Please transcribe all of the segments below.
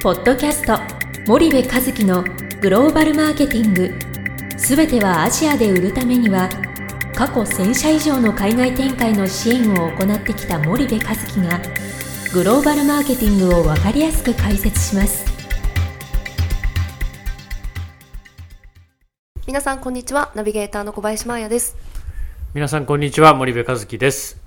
ポッドキャスト森部和樹のグローバルマーケティング。すべてはアジアで売るためには過去1000社以上の海外展開の支援を行ってきた森部和樹がグローバルマーケティングを分かりやすく解説します。皆さんこんにちはナビゲーターの小林真彩です。皆さんこんにちは森部和樹です。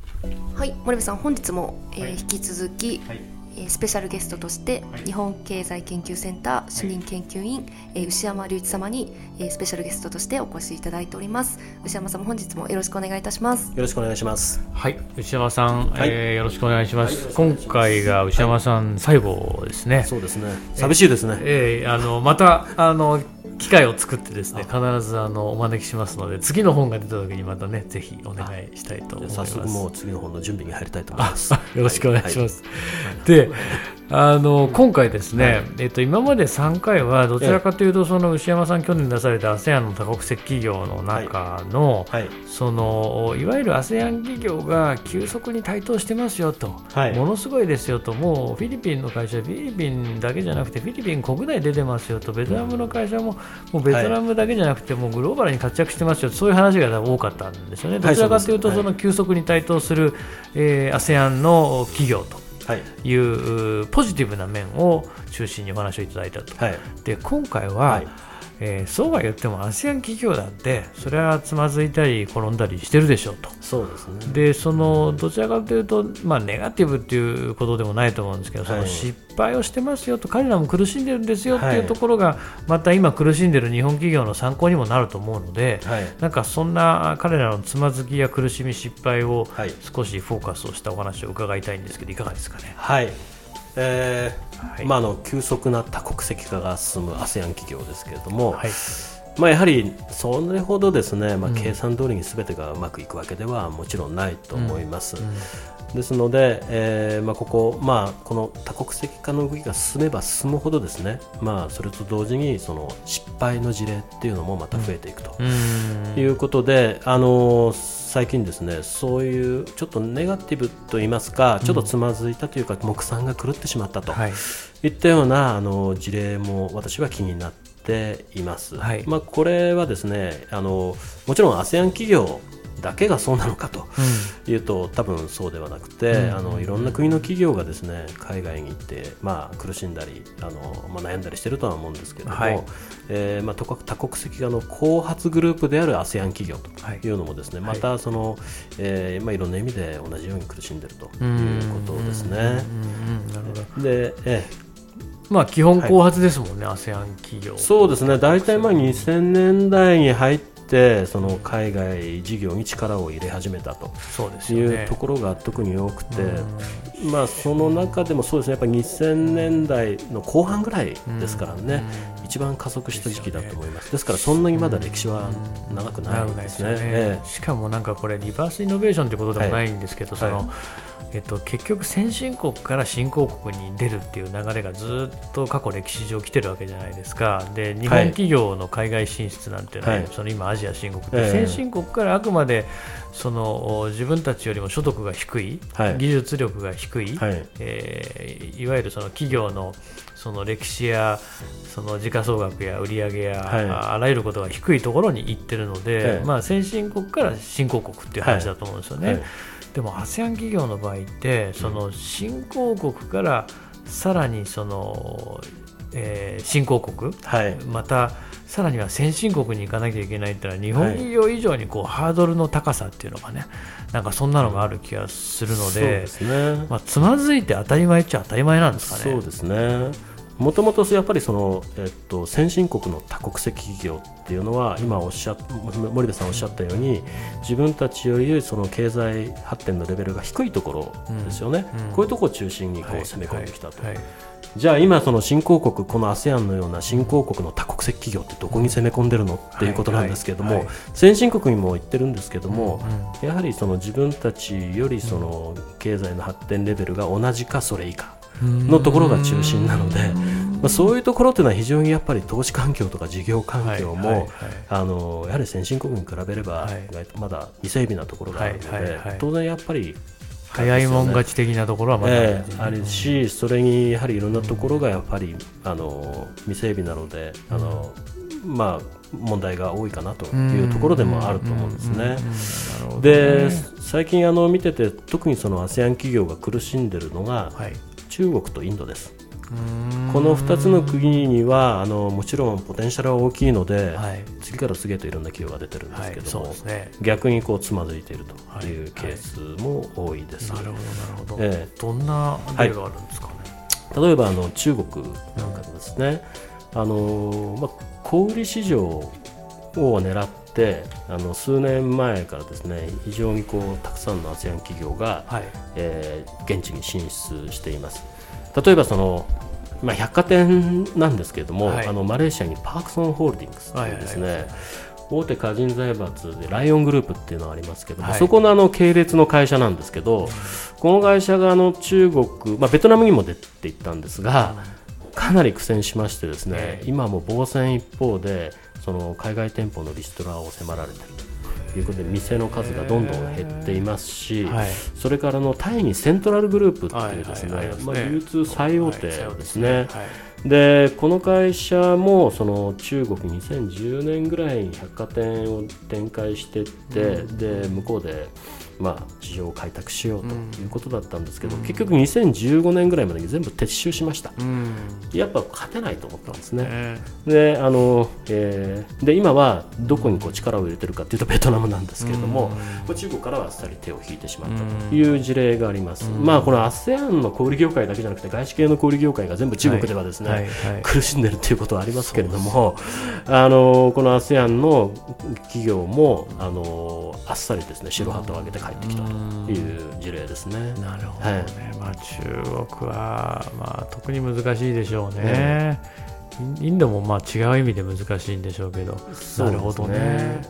はい森部さん本日も、えーはい。引き続き、はい。えースペシャルゲストとして、はい。日本経済研究センター主任研究員、えー牛山隆一様に、えースペシャルゲストとしてお越しいただいております。牛山さんも本日もよろしくお願いいたします。よろしくお願いします。はい。内山さん、はい。えーよろしくお願いします、今回が内山さん最後ですね、そうですね。寂しいですね。えーあのまたあの機会を作ってですね必ずあのお招きしますので次の本が出た時にまたねぜひお願いしたいと思います。早速もう次の本の準備に入りたいと思います。よろしくお願いします。で、あの今回ですね、はい。えっと今まで3回はどちらかというとその牛山さん去年出された ASEAN の多国籍企業の中の、はい。そのいわゆる ASEAN 企業が急速に台頭してますよと、はい。ものすごいですよと、もうフィリピンの会社、フィリピンだけじゃなくて、フィリピン国内出てますよと、ベトナムの会社も、もうベトナムだけじゃなくて、もうグローバルに活躍してますよ、そういう話が多かったんですよね。どちらかというと、その急速に台頭する、えー ASEAN の企業と。はい。いうポジティブな面を中心にお話をいただいたと。はい。で今回は、はいえーそうは言っても ASEAN 企業だってそれはつまずいたり転んだりしてるでしょうと。そうですね。でそのどちらかというと、まあ、ネガティブっていうことでもないと思うんですけど、そのはい失敗をしてますよと彼らも苦しんでるんですよっていうはいところが、また今苦しんでる日本企業の参考にもなると思うので、はい。なんかそんな彼らのつまずきや苦しみ失敗をはい少しフォーカスをしたお話を伺いたいんですけどいかがですかね？はい。えーはい。まああの急速な多国籍化が進む ASEAN 企業ですけれども、はい。まあやはりそれほどですね、まあうん。計算通りにすべてがうまくいくわけではもちろんないと思います。うん。ですので、えーまあ、ここ、まあ、この多国籍化の動きが進めば進むほどですね、まあ、それと同時にその失敗の事例っていうのもまた増えていくとうん。いうことで、あの最近ですねそういうちょっとネガティブと言いますかちょっとつまずいたというか、目算が狂ってしまったとはい。いったようなあの事例も私は気になっています。はい。まあ、これはですねあのもちろん ASEAN 企業だけがそうなのかというと多分そうではなくて、うん。あのいろんな国の企業がですね海外に行って、まあ、苦しんだりあの、まあ、悩んだりしてるとは思うんですけれども、はい。えーまあ、多国多国籍化の後発グループである ASEAN 企業とはい。いうのもですね、はい。またその、えーまあ、いろんな意味で同じように苦しんでるとうん。いうことですね。でえまあ基本後発ですもんね、ASEAN 企業。そうですね。大体まあ2000年代に入ってその海外事業に力を入れ始めたと。い。うところが特に多くて、うん。まあ、その中でもそうですね。やっぱり2000年代の後半ぐらいですからね、一番加速した時期だと思います。ですからそんなにまだ歴史は長くないでね。ないですね、えしかもなんかこれリバースイノベーションってことでもないんですけど、そのはいえっと、結局先進国から新興国に出るっていう流れがずっと過去歴史上来てるわけじゃないですか。で日本はい企業の海外進出なんていうのは、はい。その今アジア新国って、ええ。先進国からあくまでそのお自分たちよりも所得が低い、はい。技術力が低い、はい。えーいわゆるその企業のその歴史やその時価総額や売上や、はいああらゆることが低いところに行ってるので、ええまあ、先進国から新興国っていう話だと思うんですよね。はいでも ASEAN 企業の場合ってその新興国からさらにその、えー新興国はいまたさらには先進国に行かなきゃいけないっていうのは日本企業以上にこうハードルの高さっていうのがねなんかそんなのがある気がするのそうでですね。まあ、つまずいて当たり前っちゃ当たり前なんですかね。そうですね。もともとやっぱりその、えっと、先進国の多国籍企業っていうのは今おっしゃっ森部さんおっしゃったように自分たちよりその経済発展のレベルが低いところですよね、うん。うんこういうところを中心にこはいう攻め込んできたと、はい。はい。じゃあ今その新興国この ASEAN のような新興国の多国籍企業ってどこに攻め込んでるのっていうことなんですけども、はい。はい。先進国にも言ってるんですけども、うんやはりその自分たちよりその経済の発展レベルが同じかそれ以下のところが中心なので、まあ、そういうところっていうのは非常にやっぱり投資環境とか事業環境も、はいはいはい。あのやはり先進国に比べればまだ未整備なところがあるので、はいはいはい当然やっぱり早いもん勝ち的なところはまだええ。あるし、それにやはりいろんなところがやっぱりあの未整備なので、あのまあ問題が多いかなというところでもあると思うんですね。で最近あの見てて特にその ASEAN 企業が苦しんでるのが、はい中国とインドです。この2つの国にはあのもちろんポテンシャルは大きいので、はい。次から次へといろんな企業が出てるんですはいけども、そうですね。逆にこうつまずいているというはいケースも多いです。なるほどなるほど、えどんな例があるんですかね、例えばあの中国なんかですね、あのまあ、小売市場を狙ってあの数年前からですね非常にこうたくさんの ASEAN 企業が、はい。えー現地に進出しています。例えばそのまあ、百貨店なんですけれども、はい。あのマレーシアにパークソンホールディングスというですね、はいはい大手個人財閥でライオングループっていうのがありますけども、はい。そこのあの系列の会社なんですけど、この会社があの中国、まあ、ベトナムにも出ていったんですが、かなり苦戦しましてですね、ええ。今も防戦一方でその海外店舗のリストラを迫られているということで店の数がどんどん減っていますし、はい。それからあのタイにセントラルグループっていうですね、はいはいありま流通最大手ですね。はい。でこの会社もその中国2010年ぐらいに百貨店を展開していって、で向こうで、まあ、市場を開拓しようということだったんですけど、結局2015年ぐらいまでに全部撤収しました。うん。やっぱ勝てないと思ったんですね。ね。であのえーで今はどこにこう力を入れてるかというとベトナムなんですけれども、これ中国からはあっさり手を引いてしまったという事例があります。まあこの ASEAN の小売業界だけじゃなくて外資系の小売業界が全部中国ではですね、はいはい。苦しんでるということはありますけれども、あのこの ASEAN の企業もあのあっさりですね白旗を上げて帰ってきたという事例ですね。なるほどね、まあ、中国は、まあ、特に難しいでしょうね、インインドもまあ違う意味で難しいんでしょうけど、なるほどね。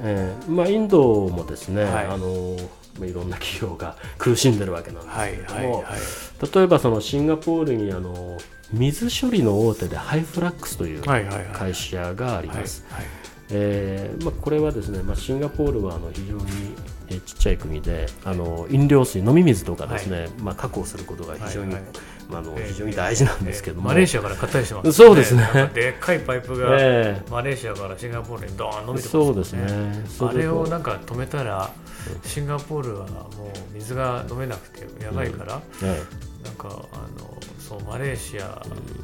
ええ。まあ、インドもですね、はい。あのまあいろんな企業が苦しんでるわけなんですはいけれども、はいはい例えばそのシンガポールにあの水処理の大手でハイフラックスというはいはいはい。会社があります。これはですね、まあ、シンガポールはあの非常にえーちっちゃい国であの飲料水、飲み水とかですね、まあ、確保することが非常に、はいはい。まあ、あのえー非常に大事なんですけども、マレーシアから買ったりしてます、そうですね。でっかいパイプが、えマレーシアからシンガポールにドーン伸びてますそうですね。そあれをなんか止めたら、シンガポールはもう水が飲めなくてやばいから、えなんかあのそうマレーシア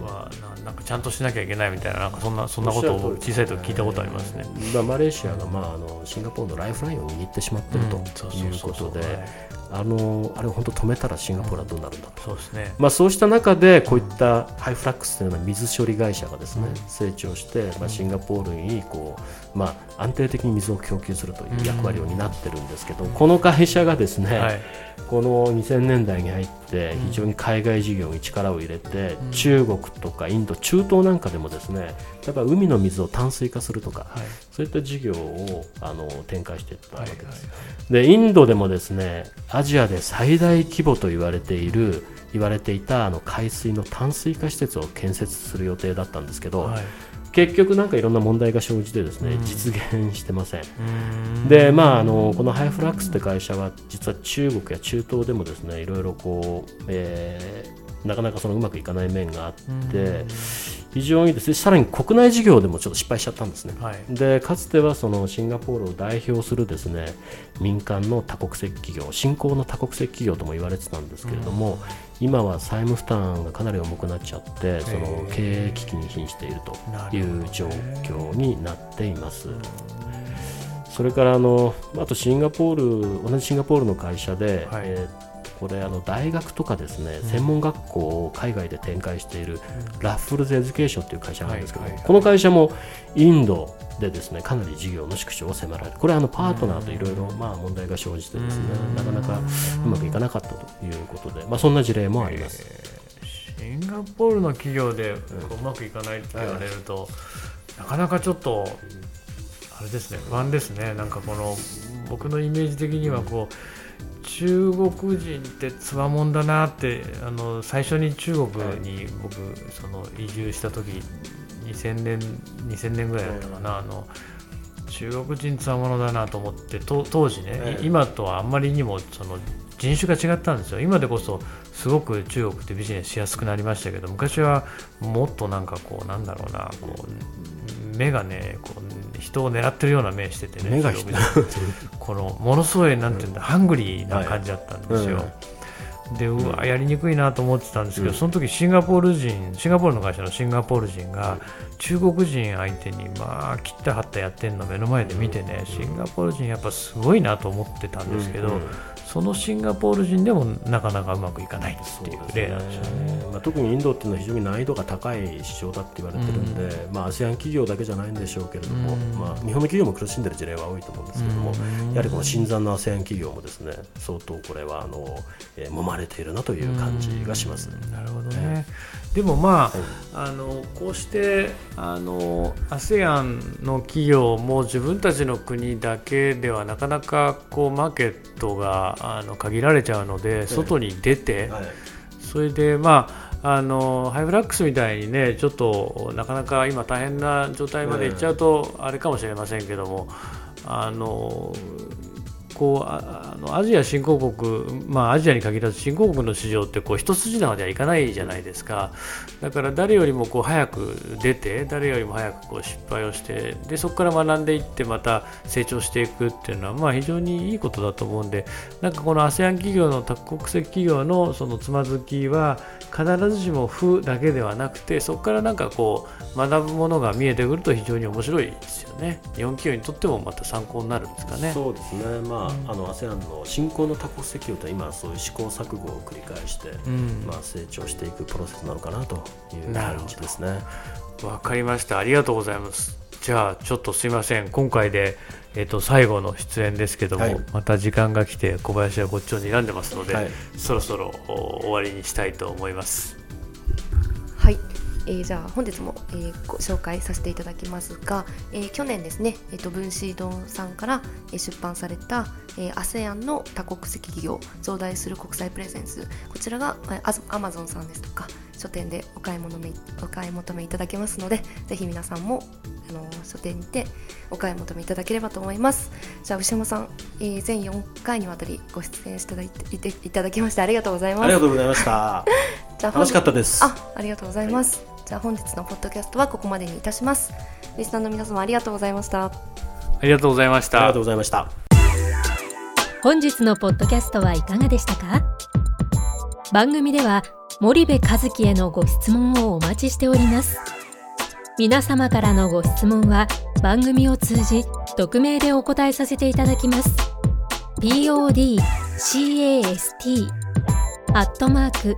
はななんかちゃんとしなきゃいけないみたいななんかそんなそんなことを小さい時聞いたことありますね。えまあ、マレーシアが、まあ、あのシンガポールのライフラインを握ってしまっているということで、あのあれを本当止めたらシンガポールはどうなるんだろうそうですね。まあ、そうした中でこういったハイフラックスというような水処理会社がですね、成長して、まあ、シンガポールにこう、まあ、安定的に水を供給するという役割を担ってるんですけど、この会社がですね、はい。この2000年代に入って非常に海外事業に力を入れて、中国とかインド中東なんかでもですねやっぱ海の水を淡水化するとか、はい。そういった事業をあの展開していったわはいけです。でインドでもですねアジアで最大規模と言われている言われていたあの海水の淡水化施設を建設する予定だったんですけど、はい。結局なんかいろんな問題が生じてですね、うん。実現してません。ん。でまあ、あのこのハイフラックスって会社は実は中国や中東でもですねいろいろこう、えーなかなかそのうまくいかない面があって非常にですねさらに国内事業でもちょっと失敗しちゃったんですね。はい。でかつてはそのシンガポールを代表するですね民間の多国籍企業新興の多国籍企業とも言われてたんですけれども、今は債務負担がかなり重くなっちゃってその経営危機に瀕しているという状況になっています。それからあのあとシンガポール同じシンガポールの会社で、はいえーこれあの大学とかですね、専門学校を海外で展開しているラッフルズ・エデュケーションという会社なんですけど、この会社もインドでですねかなり事業の縮小を迫られるこれはあのパートナーといろいろまあ問題が生じてですねなかなかうまくいかなかったということで、まあ、そんな事例もあります。シンガポールの企業でうまくいかないって言われると、なかなかちょっとあれですね不安ですね。なんかこの僕のイメージ的にはこう中国人ってつわもんだなってあの最初に中国に僕その移住した時2000年2000年ぐらいだったかな、あの中国人つわものだなと思ってと当時ね、ええ今とはあんまりにもその人種が違ったんですよ。今でこそすごく中国ってビジネスしやすくなりましたけど昔はもっとなんかこうなんだろうなこう目がねこう人を狙ってるような目しててね目が このものすごいなんていうんだ、ハングリーな感じだったんですよ。でうわやりにくいなと思ってたんですけど、うん。その時シンガポール人シンガポールの会社のシンガポール人が中国人相手にまあ切った張ったやってんの目の前で見てねシンガポール人やっぱすごいなと思ってたんですけど、うんうん。そのシンガポール人でもなかなかうまくいかないっていう例なんですよね。まあ、特にインドっていうのは非常に難易度が高い市場だって言われてるんで、まあ、ASEAN 企業だけじゃないんでしょうけれども、うん。まあ、日本の企業も苦しんでる事例は多いと思うんですけども、うん。やはりこの新参の ASEAN 企業もですね相当これはあの、えー揉まれているなという感じがします。なるほどね。でもまあ、あのこうしてあの ASEAN の企業も自分たちの国だけではなかなかこうマーケットがあの限られちゃうので、外に出て、はいそれでまああのハイフラックスみたいにねちょっとなかなか今大変な状態までいっちゃうとあれかもしれませんけども、あのこうのアジア新興国、まあ、アジアに限らず新興国の市場ってこう一筋縄ではいかないじゃないですか。だから誰よりもこう早く出て誰よりも早くこう失敗をしてでそこから学んでいってまた成長していくっていうのは、まあ、非常にいいことだと思うんでなんかこの ASEAN 企業の多国籍企業のそのつまずきは必ずしも負だけではなくてそこからなんかこう学ぶものが見えてくると非常に面白いですよね日本企業にとってもまた参考になるんですかね。そうですね、まああの ASEAN の新興の多国籍企業と今そういう試行錯誤を繰り返して、うんまあ、成長していくプロセスなのかなという感じですね。わかりました。ありがとうございます。じゃあ、ちょっとすいません。今回で、えっ、と、最後の出演ですけども、はいまた時間が来て、小林はこっちを睨んでますので、はいそろそろお終わりにしたいと思います。はい、えーじゃあ本日も、えーご紹介させていただきますが、えー去年ですね、えー、と文シードさんから、えー出版された、えー、ASEAN の多国籍企業増大する国際プレゼンスこちらが、えー、アマゾンさんですとか書店でお買い物めお買い求めいただけますのでぜひ皆さんもあの書店にてお買い求めいただければと思いますじゃあ牛山さん、えー全4回にわたりご出演していただいていていただきましてありがとうございますありがとうございました。じゃあ楽しかったです。あ、ありがとうございます。じゃあ本日のポッドキャストはここまでにいたします。リスナーの皆様ありがとうございました。ありがとうございましたありがとう。ございました。本日のポッドキャストはいかがでしたか？番組では森部和樹へのご質問をお待ちしております皆様からのご質問は番組を通じ匿名でお答えさせていただきます podcast アットマーク